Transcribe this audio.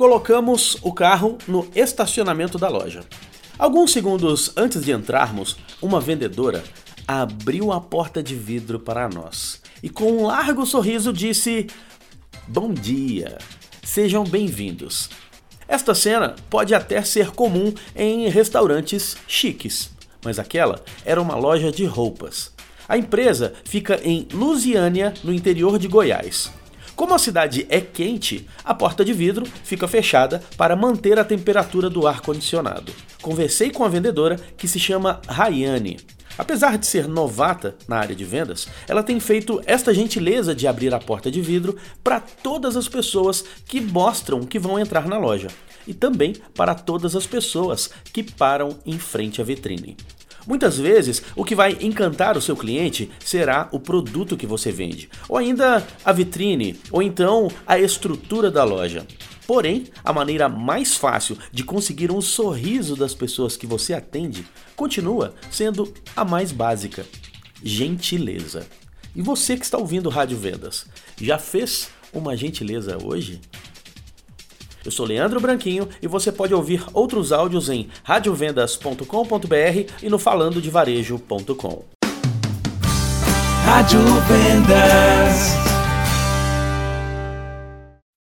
colocamos o carro no estacionamento da loja. Alguns segundos antes de entrarmos, uma vendedora abriu a porta de vidro para nós e, com um largo sorriso, disse: Bom dia, sejam bem-vindos. Esta cena pode até ser comum em restaurantes chiques, mas aquela era uma loja de roupas. A empresa fica em Lusiânia, no interior de Goiás. Como a cidade é quente, a porta de vidro fica fechada para manter a temperatura do ar condicionado. Conversei com a vendedora que se chama Rayane. Apesar de ser novata na área de vendas, ela tem feito esta gentileza de abrir a porta de vidro para todas as pessoas que mostram que vão entrar na loja e também para todas as pessoas que param em frente à vitrine. Muitas vezes, o que vai encantar o seu cliente será o produto que você vende, ou ainda a vitrine, ou então a estrutura da loja. Porém, a maneira mais fácil de conseguir um sorriso das pessoas que você atende continua sendo a mais básica: gentileza. E você que está ouvindo Rádio Vendas, já fez uma gentileza hoje? Eu sou Leandro Branquinho e você pode ouvir outros áudios em radiovendas.com.br e no falandodevarejo.com. Rádio Vendas.